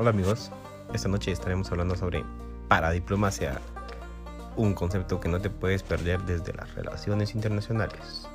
Hola amigos, esta noche estaremos hablando sobre paradiplomacia, un concepto que no te puedes perder desde las relaciones internacionales.